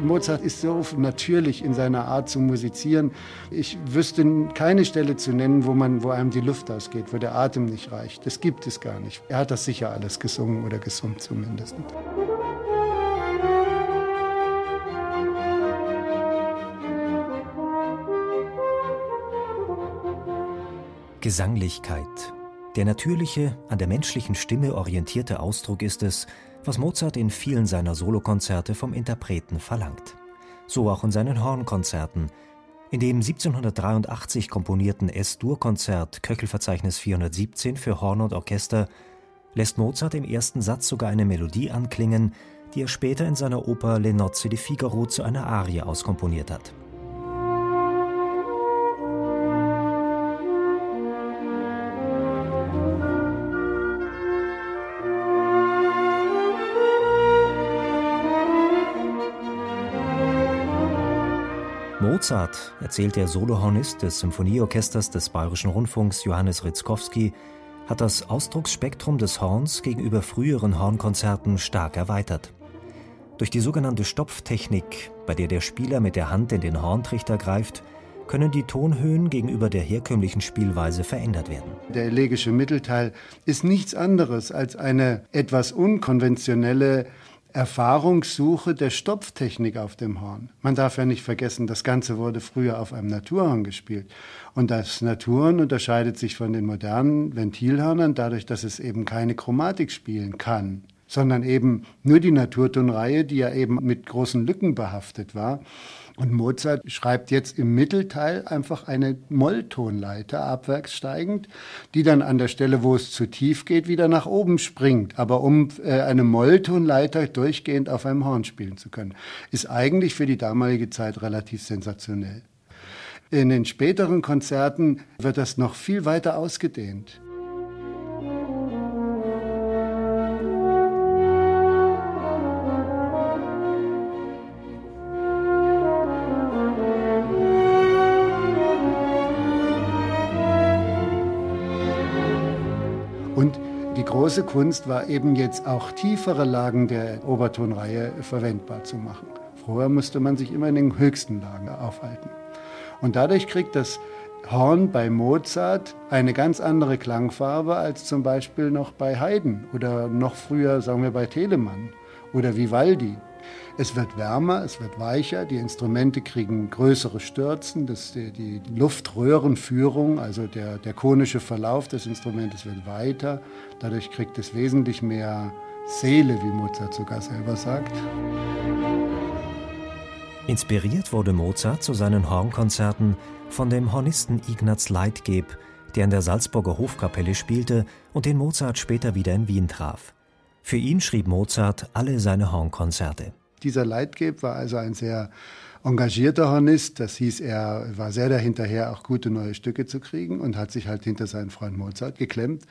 Mozart ist so natürlich in seiner Art zu musizieren. Ich wüsste keine Stelle zu nennen, wo, man, wo einem die Luft ausgeht, wo der Atem nicht reicht. Das gibt es gar nicht. Er hat das sicher alles gesungen oder gesummt zumindest. Gesanglichkeit. Der natürliche, an der menschlichen Stimme orientierte Ausdruck ist es, was Mozart in vielen seiner Solokonzerte vom Interpreten verlangt. So auch in seinen Hornkonzerten. In dem 1783 komponierten S-Dur-Konzert Köchelverzeichnis 417 für Horn und Orchester lässt Mozart im ersten Satz sogar eine Melodie anklingen, die er später in seiner Oper Le Nozze di Figaro zu einer Arie auskomponiert hat. Mozart, erzählt der Solohornist des Symphonieorchesters des Bayerischen Rundfunks Johannes Ritzkowski, hat das Ausdrucksspektrum des Horns gegenüber früheren Hornkonzerten stark erweitert. Durch die sogenannte Stopftechnik, bei der der Spieler mit der Hand in den Horntrichter greift, können die Tonhöhen gegenüber der herkömmlichen Spielweise verändert werden. Der elegische Mittelteil ist nichts anderes als eine etwas unkonventionelle Erfahrungssuche der Stopftechnik auf dem Horn. Man darf ja nicht vergessen, das Ganze wurde früher auf einem Naturhorn gespielt. Und das Naturhorn unterscheidet sich von den modernen Ventilhörnern dadurch, dass es eben keine Chromatik spielen kann, sondern eben nur die Naturtonreihe, die ja eben mit großen Lücken behaftet war. Und Mozart schreibt jetzt im Mittelteil einfach eine Molltonleiter abwärts steigend, die dann an der Stelle, wo es zu tief geht, wieder nach oben springt. Aber um äh, eine Molltonleiter durchgehend auf einem Horn spielen zu können, ist eigentlich für die damalige Zeit relativ sensationell. In den späteren Konzerten wird das noch viel weiter ausgedehnt. Große Kunst war eben jetzt auch tiefere Lagen der Obertonreihe verwendbar zu machen. Vorher musste man sich immer in den höchsten Lagen aufhalten. Und dadurch kriegt das Horn bei Mozart eine ganz andere Klangfarbe als zum Beispiel noch bei Haydn oder noch früher, sagen wir, bei Telemann oder Vivaldi. Es wird wärmer, es wird weicher, die Instrumente kriegen größere Stürzen, das, die, die Luftröhrenführung, also der, der konische Verlauf des Instrumentes wird weiter. Dadurch kriegt es wesentlich mehr Seele, wie Mozart sogar selber sagt. Inspiriert wurde Mozart zu seinen Hornkonzerten von dem Hornisten Ignaz Leitgeb, der in der Salzburger Hofkapelle spielte und den Mozart später wieder in Wien traf. Für ihn schrieb Mozart alle seine Hornkonzerte. Dieser Leitgeb war also ein sehr engagierter Hornist. Das hieß, er war sehr dahinterher, auch gute neue Stücke zu kriegen und hat sich halt hinter seinen Freund Mozart geklemmt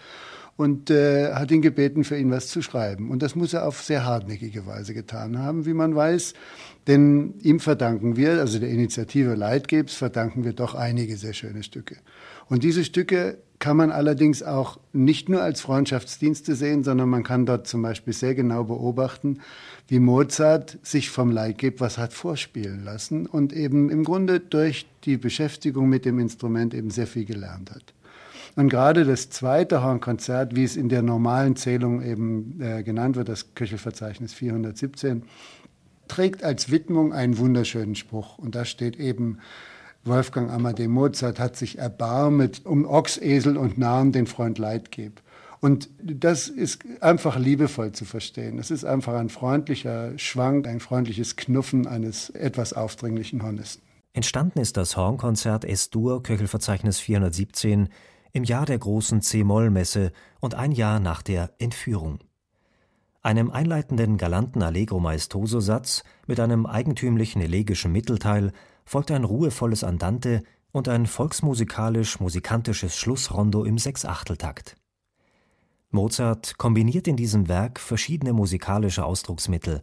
und äh, hat ihn gebeten, für ihn was zu schreiben. Und das muss er auf sehr hartnäckige Weise getan haben, wie man weiß. Denn ihm verdanken wir, also der Initiative Leitgebs, verdanken wir doch einige sehr schöne Stücke. Und diese Stücke kann man allerdings auch nicht nur als Freundschaftsdienste sehen, sondern man kann dort zum Beispiel sehr genau beobachten, wie Mozart sich vom Leitgeb was hat vorspielen lassen und eben im Grunde durch die Beschäftigung mit dem Instrument eben sehr viel gelernt hat. Und gerade das zweite Hornkonzert, wie es in der normalen Zählung eben äh, genannt wird, das Köchelverzeichnis 417, trägt als Widmung einen wunderschönen Spruch. Und da steht eben, Wolfgang Amadee Mozart hat sich erbarmet um Ochs, Esel und Narren den Freund Leidgeb. Und das ist einfach liebevoll zu verstehen. Es ist einfach ein freundlicher Schwank, ein freundliches Knuffen eines etwas aufdringlichen Hornisten. Entstanden ist das Hornkonzert S-Dur, Köchelverzeichnis 417, im Jahr der großen C-Moll-Messe und ein Jahr nach der Entführung. Einem einleitenden galanten Allegro maestoso-Satz mit einem eigentümlichen elegischen Mittelteil folgt ein ruhevolles Andante und ein volksmusikalisch-musikantisches Schlussrondo im Sechsachteltakt. Mozart kombiniert in diesem Werk verschiedene musikalische Ausdrucksmittel: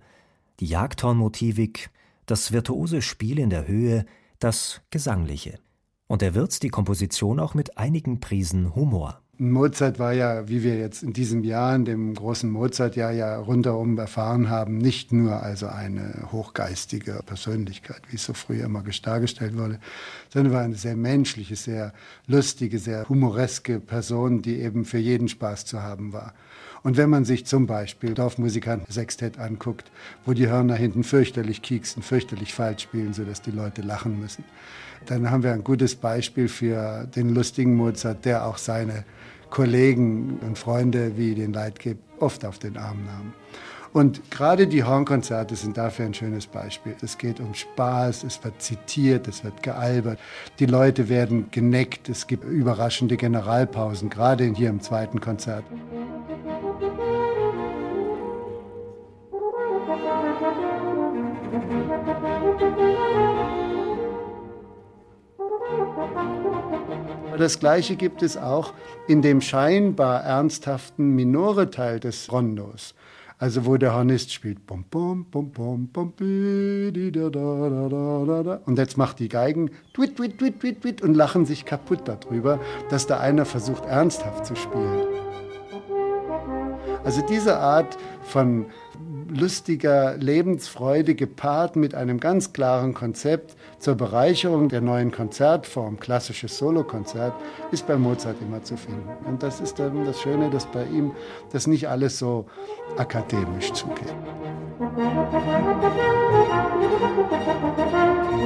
die Jagdhornmotivik, das virtuose Spiel in der Höhe, das Gesangliche. Und er würzt die Komposition auch mit einigen Prisen Humor. Mozart war ja, wie wir jetzt in diesem Jahr, in dem großen Mozartjahr ja rundherum erfahren haben, nicht nur also eine hochgeistige Persönlichkeit, wie es so früher immer dargestellt wurde, sondern war eine sehr menschliche, sehr lustige, sehr humoreske Person, die eben für jeden Spaß zu haben war. Und wenn man sich zum Beispiel Dorfmusikanten Sextett anguckt, wo die Hörner hinten fürchterlich kieksen, fürchterlich falsch spielen, sodass die Leute lachen müssen, dann haben wir ein gutes Beispiel für den lustigen Mozart, der auch seine Kollegen und Freunde wie den Leitgeb oft auf den Arm nahm. Und gerade die Hornkonzerte sind dafür ein schönes Beispiel. Es geht um Spaß, es wird zitiert, es wird gealbert, die Leute werden geneckt, es gibt überraschende Generalpausen, gerade hier im zweiten Konzert. Das Gleiche gibt es auch in dem scheinbar ernsthaften Minore-Teil des Rondos. Also wo der Hornist spielt. Bum, bum, bum, bum, bum, und jetzt macht die Geigen twit, twit, twit, twit, twit und lachen sich kaputt darüber, dass da einer versucht ernsthaft zu spielen. Also diese Art von lustiger Lebensfreude gepaart mit einem ganz klaren Konzept zur Bereicherung der neuen Konzertform, klassisches Solokonzert, ist bei Mozart immer zu finden. Und das ist dann das Schöne, dass bei ihm das nicht alles so akademisch zugeht. Musik